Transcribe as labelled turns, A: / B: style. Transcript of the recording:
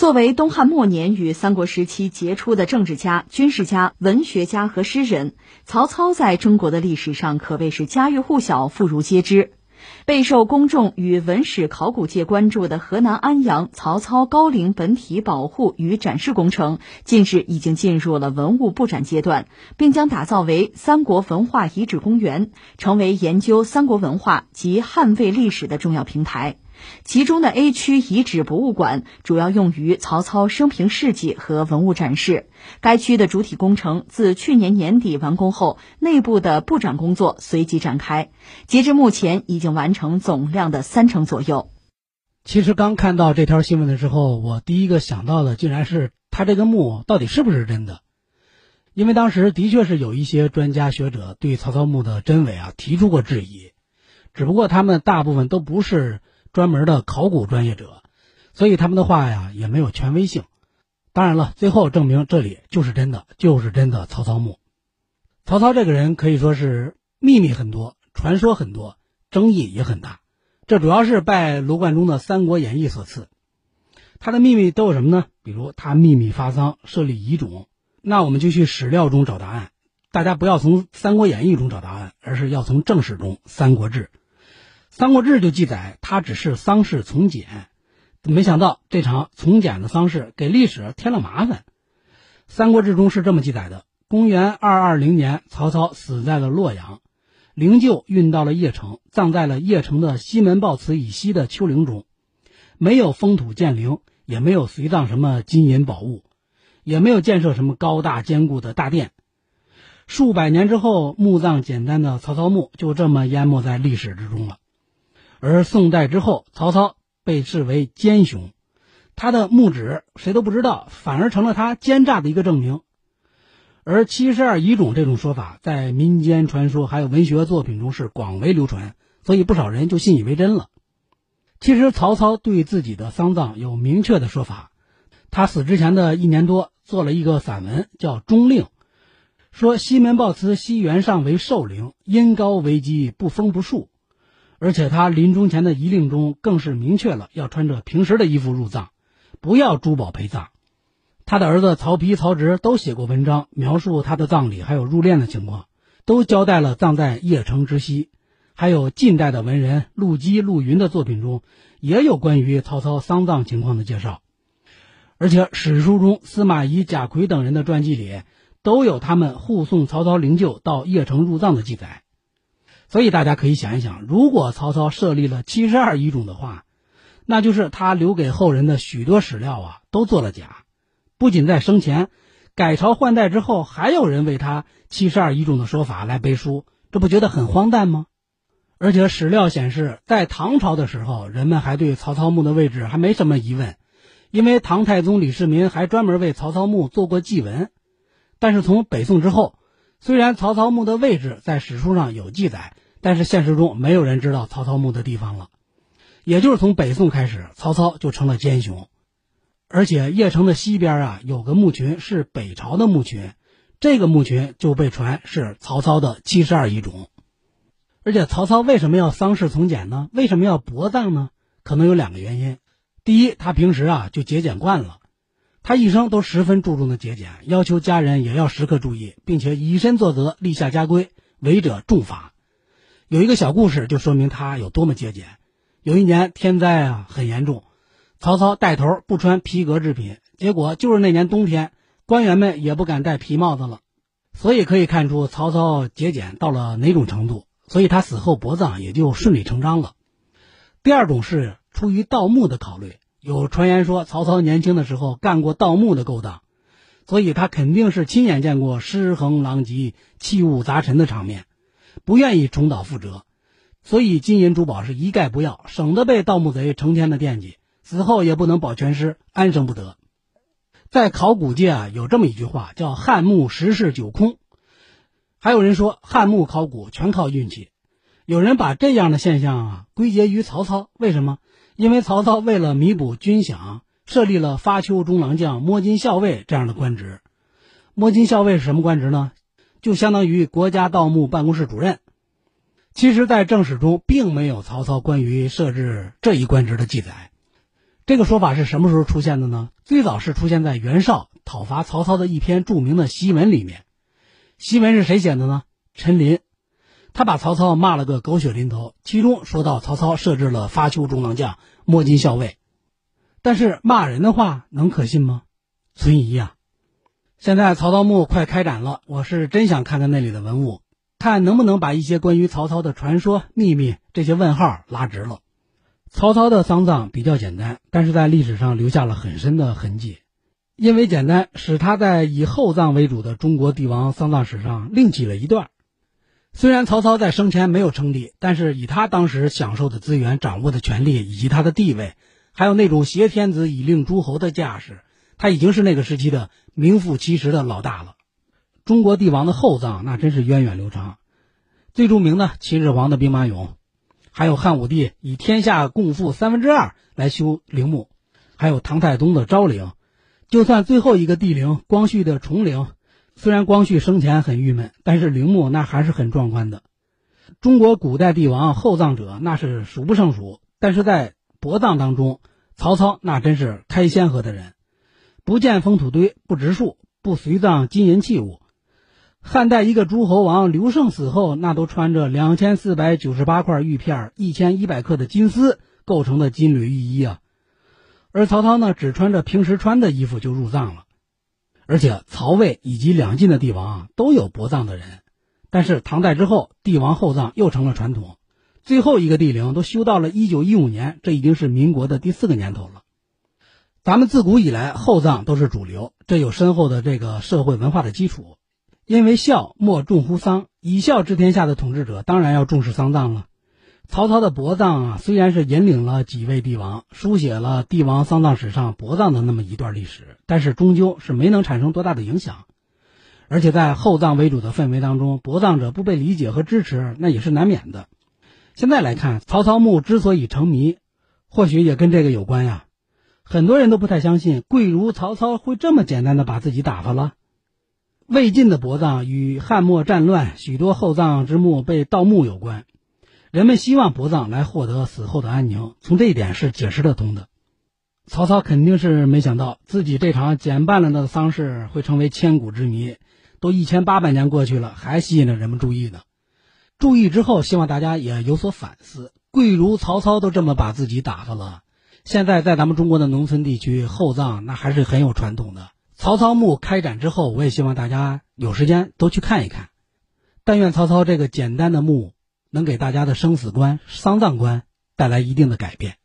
A: 作为东汉末年与三国时期杰出的政治家、军事家、文学家和诗人，曹操在中国的历史上可谓是家喻户晓、妇孺皆知。备受公众与文史考古界关注的河南安阳曹操高陵本体保护与展示工程，近日已经进入了文物布展阶段，并将打造为三国文化遗址公园，成为研究三国文化及汉魏历史的重要平台。其中的 A 区遗址博物馆主要用于曹操生平事迹和文物展示。该区的主体工程自去年年底完工后，内部的布展工作随即展开。截至目前，已经完成总量的三成左右。
B: 其实刚看到这条新闻的时候，我第一个想到的竟然是他这个墓到底是不是真的？因为当时的确是有一些专家学者对曹操墓的真伪啊提出过质疑，只不过他们大部分都不是。专门的考古专业者，所以他们的话呀也没有权威性。当然了，最后证明这里就是真的，就是真的曹操墓。曹操这个人可以说是秘密很多，传说很多，争议也很大。这主要是拜罗贯中的《三国演义》所赐。他的秘密都有什么呢？比如他秘密发丧，设立遗种。那我们就去史料中找答案。大家不要从《三国演义》中找答案，而是要从正史中《三国志》。《三国志》就记载，他只是丧事从简，没想到这场从简的丧事给历史添了麻烦。《三国志》中是这么记载的：公元二二零年，曹操死在了洛阳，灵柩运到了邺城，葬在了邺城的西门豹祠以西的丘陵中，没有封土建陵，也没有随葬什么金银宝物，也没有建设什么高大坚固的大殿。数百年之后，墓葬简单的曹操墓就这么淹没在历史之中了。而宋代之后，曹操被视为奸雄，他的墓址谁都不知道，反而成了他奸诈的一个证明。而七十二遗种这种说法，在民间传说还有文学作品中是广为流传，所以不少人就信以为真了。其实曹操对自己的丧葬有明确的说法，他死之前的一年多做了一个散文，叫《中令》，说西门豹祠西园上为寿陵，因高为基，不封不树。而且他临终前的遗令中更是明确了要穿着平时的衣服入葬，不要珠宝陪葬。他的儿子曹丕、曹植都写过文章，描述他的葬礼还有入殓的情况，都交代了葬在邺城之西。还有近代的文人陆机、陆云的作品中，也有关于曹操丧葬情况的介绍。而且史书中司马懿、贾逵等人的传记里，都有他们护送曹操灵柩到邺城入葬的记载。所以大家可以想一想，如果曹操设立了七十二遗种的话，那就是他留给后人的许多史料啊都做了假。不仅在生前，改朝换代之后，还有人为他七十二遗种的说法来背书，这不觉得很荒诞吗？而且史料显示，在唐朝的时候，人们还对曹操墓的位置还没什么疑问，因为唐太宗李世民还专门为曹操墓做过祭文。但是从北宋之后，虽然曹操墓的位置在史书上有记载。但是现实中没有人知道曹操墓的地方了，也就是从北宋开始，曹操就成了奸雄，而且邺城的西边啊有个墓群是北朝的墓群，这个墓群就被传是曹操的七十二遗冢，而且曹操为什么要丧事从简呢？为什么要薄葬呢？可能有两个原因，第一，他平时啊就节俭惯了，他一生都十分注重的节俭，要求家人也要时刻注意，并且以身作则，立下家规，违者重罚。有一个小故事，就说明他有多么节俭。有一年天灾啊很严重，曹操带头不穿皮革制品，结果就是那年冬天，官员们也不敢戴皮帽子了。所以可以看出曹操节俭到了哪种程度。所以他死后薄葬也就顺理成章了。第二种是出于盗墓的考虑，有传言说曹操年轻的时候干过盗墓的勾当，所以他肯定是亲眼见过尸横狼藉、器物杂陈的场面。不愿意重蹈覆辙，所以金银珠宝是一概不要，省得被盗墓贼成天的惦记，死后也不能保全尸，安生不得。在考古界啊，有这么一句话叫“汉墓十室九空”，还有人说汉墓考古全靠运气。有人把这样的现象啊归结于曹操，为什么？因为曹操为了弥补军饷，设立了发丘中郎将、摸金校尉这样的官职。摸金校尉是什么官职呢？就相当于国家盗墓办公室主任。其实，在正史中并没有曹操关于设置这一官职的记载。这个说法是什么时候出现的呢？最早是出现在袁绍讨伐曹操的一篇著名的檄文里面。檄文是谁写的呢？陈琳。他把曹操骂了个狗血淋头，其中说到曹操设置了发丘中郎将、摸金校尉。但是骂人的话能可信吗？存疑呀。现在曹操墓快开展了，我是真想看看那里的文物，看能不能把一些关于曹操的传说、秘密这些问号拉直了。曹操的丧葬比较简单，但是在历史上留下了很深的痕迹。因为简单，使他在以厚葬为主的中国帝王丧葬史上另起了一段。虽然曹操在生前没有称帝，但是以他当时享受的资源、掌握的权力以及他的地位，还有那种挟天子以令诸侯的架势，他已经是那个时期的名副其实的老大了。中国帝王的厚葬那真是源远流长，最著名的秦始皇的兵马俑。还有汉武帝以天下共赋三分之二来修陵墓，还有唐太宗的昭陵，就算最后一个帝陵光绪的崇陵，虽然光绪生前很郁闷，但是陵墓那还是很壮观的。中国古代帝王厚葬者那是数不胜数，但是在薄葬当中，曹操那真是开先河的人，不建封土堆，不植树，不随葬金银器物。汉代一个诸侯王刘胜死后，那都穿着两千四百九十八块玉片、一千一百克的金丝构成的金缕玉衣啊，而曹操呢，只穿着平时穿的衣服就入葬了。而且曹魏以及两晋的帝王都有薄葬的人，但是唐代之后，帝王厚葬又成了传统。最后一个帝陵都修到了一九一五年，这已经是民国的第四个年头了。咱们自古以来厚葬都是主流，这有深厚的这个社会文化的基础。因为孝莫重乎丧，以孝治天下的统治者当然要重视丧葬了。曹操的薄葬啊，虽然是引领了几位帝王，书写了帝王丧葬史上薄葬的那么一段历史，但是终究是没能产生多大的影响。而且在厚葬为主的氛围当中，薄葬者不被理解和支持，那也是难免的。现在来看，曹操墓之所以成谜，或许也跟这个有关呀。很多人都不太相信，贵如曹操会这么简单的把自己打发了。魏晋的薄葬与汉末战乱、许多厚葬之墓被盗墓有关，人们希望薄葬来获得死后的安宁，从这一点是解释得通的。曹操肯定是没想到自己这场简办了的丧事会成为千古之谜，都一千八百年过去了，还吸引着人们注意呢。注意之后，希望大家也有所反思。贵如曹操都这么把自己打发了，现在在咱们中国的农村地区厚葬那还是很有传统的。曹操墓开展之后，我也希望大家有时间都去看一看。但愿曹操这个简单的墓能给大家的生死观、丧葬观带来一定的改变。